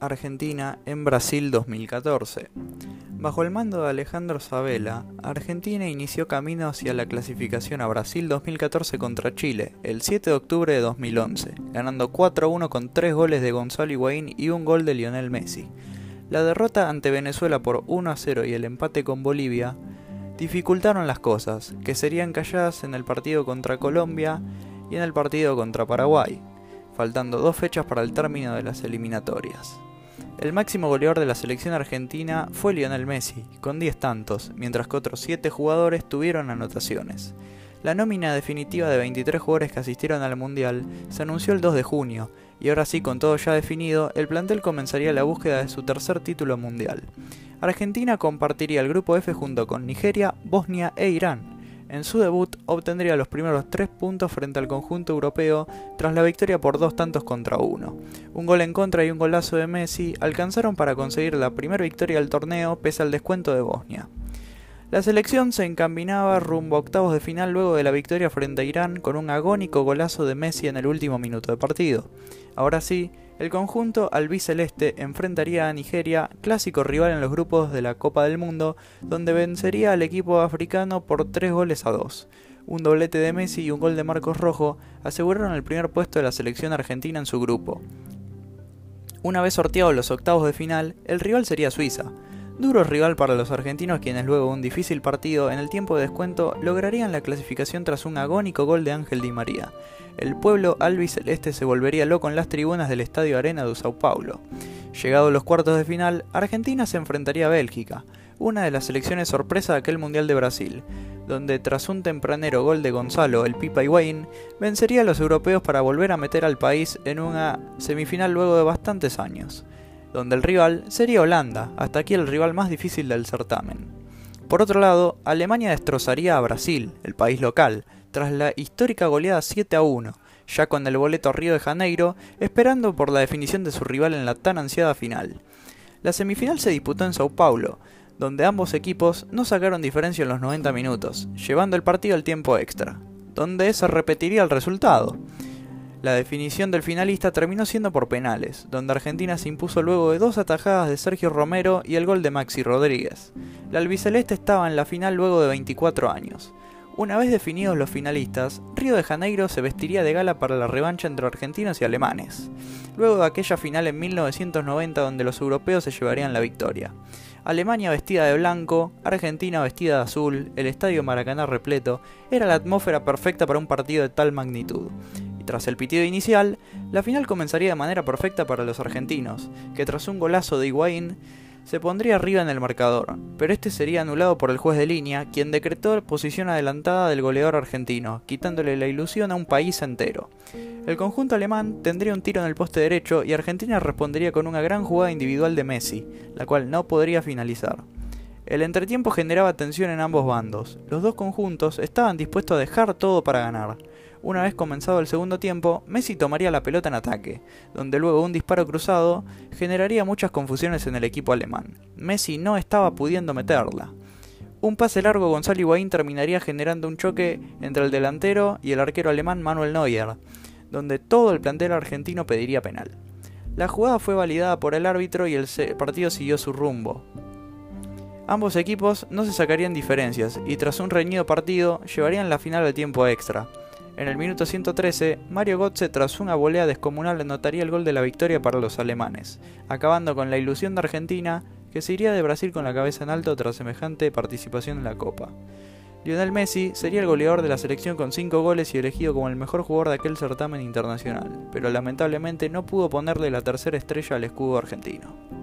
Argentina en Brasil 2014. Bajo el mando de Alejandro Sabela, Argentina inició camino hacia la clasificación a Brasil 2014 contra Chile el 7 de octubre de 2011, ganando 4-1 con 3 goles de Gonzalo Higuaín y un gol de Lionel Messi. La derrota ante Venezuela por 1-0 y el empate con Bolivia dificultaron las cosas, que serían calladas en el partido contra Colombia y en el partido contra Paraguay, faltando dos fechas para el término de las eliminatorias. El máximo goleador de la selección argentina fue Lionel Messi, con 10 tantos, mientras que otros 7 jugadores tuvieron anotaciones. La nómina definitiva de 23 jugadores que asistieron al Mundial se anunció el 2 de junio, y ahora sí, con todo ya definido, el plantel comenzaría la búsqueda de su tercer título mundial. Argentina compartiría el grupo F junto con Nigeria, Bosnia e Irán, en su debut obtendría los primeros tres puntos frente al conjunto europeo tras la victoria por dos tantos contra uno. Un gol en contra y un golazo de Messi alcanzaron para conseguir la primera victoria del torneo pese al descuento de Bosnia. La selección se encaminaba rumbo a octavos de final luego de la victoria frente a Irán con un agónico golazo de Messi en el último minuto de partido. Ahora sí, el conjunto albiceleste enfrentaría a Nigeria, clásico rival en los grupos de la Copa del Mundo, donde vencería al equipo africano por 3 goles a 2. Un doblete de Messi y un gol de Marcos Rojo aseguraron el primer puesto de la selección argentina en su grupo. Una vez sorteados los octavos de final, el rival sería Suiza, Duro rival para los argentinos quienes luego de un difícil partido en el tiempo de descuento lograrían la clasificación tras un agónico gol de Ángel Di María. El pueblo albiceleste se volvería loco en las tribunas del Estadio Arena de Sao Paulo. Llegados los cuartos de final, Argentina se enfrentaría a Bélgica, una de las selecciones sorpresa de aquel Mundial de Brasil, donde tras un tempranero gol de Gonzalo, el Pipa Higuaín, vencería a los europeos para volver a meter al país en una semifinal luego de bastantes años donde el rival sería Holanda, hasta aquí el rival más difícil del certamen. Por otro lado, Alemania destrozaría a Brasil, el país local, tras la histórica goleada 7 a 1, ya con el boleto a Río de Janeiro, esperando por la definición de su rival en la tan ansiada final. La semifinal se disputó en Sao Paulo, donde ambos equipos no sacaron diferencia en los 90 minutos, llevando el partido al tiempo extra, donde se repetiría el resultado. La definición del finalista terminó siendo por penales, donde Argentina se impuso luego de dos atajadas de Sergio Romero y el gol de Maxi Rodríguez. La albiceleste estaba en la final luego de 24 años. Una vez definidos los finalistas, Río de Janeiro se vestiría de gala para la revancha entre argentinos y alemanes, luego de aquella final en 1990 donde los europeos se llevarían la victoria. Alemania vestida de blanco, Argentina vestida de azul, el estadio Maracaná repleto, era la atmósfera perfecta para un partido de tal magnitud. Tras el pitido inicial, la final comenzaría de manera perfecta para los argentinos, que tras un golazo de Higuaín se pondría arriba en el marcador, pero este sería anulado por el juez de línea, quien decretó posición adelantada del goleador argentino, quitándole la ilusión a un país entero. El conjunto alemán tendría un tiro en el poste derecho y Argentina respondería con una gran jugada individual de Messi, la cual no podría finalizar. El entretiempo generaba tensión en ambos bandos. Los dos conjuntos estaban dispuestos a dejar todo para ganar. Una vez comenzado el segundo tiempo, Messi tomaría la pelota en ataque, donde luego un disparo cruzado generaría muchas confusiones en el equipo alemán. Messi no estaba pudiendo meterla. Un pase largo Gonzalo Higuaín terminaría generando un choque entre el delantero y el arquero alemán Manuel Neuer, donde todo el plantel argentino pediría penal. La jugada fue validada por el árbitro y el partido siguió su rumbo. Ambos equipos no se sacarían diferencias y tras un reñido partido llevarían la final al tiempo extra. En el minuto 113, Mario Götze tras una volea descomunal anotaría el gol de la victoria para los alemanes, acabando con la ilusión de Argentina, que se iría de Brasil con la cabeza en alto tras semejante participación en la Copa. Lionel Messi sería el goleador de la selección con 5 goles y elegido como el mejor jugador de aquel certamen internacional, pero lamentablemente no pudo ponerle la tercera estrella al escudo argentino.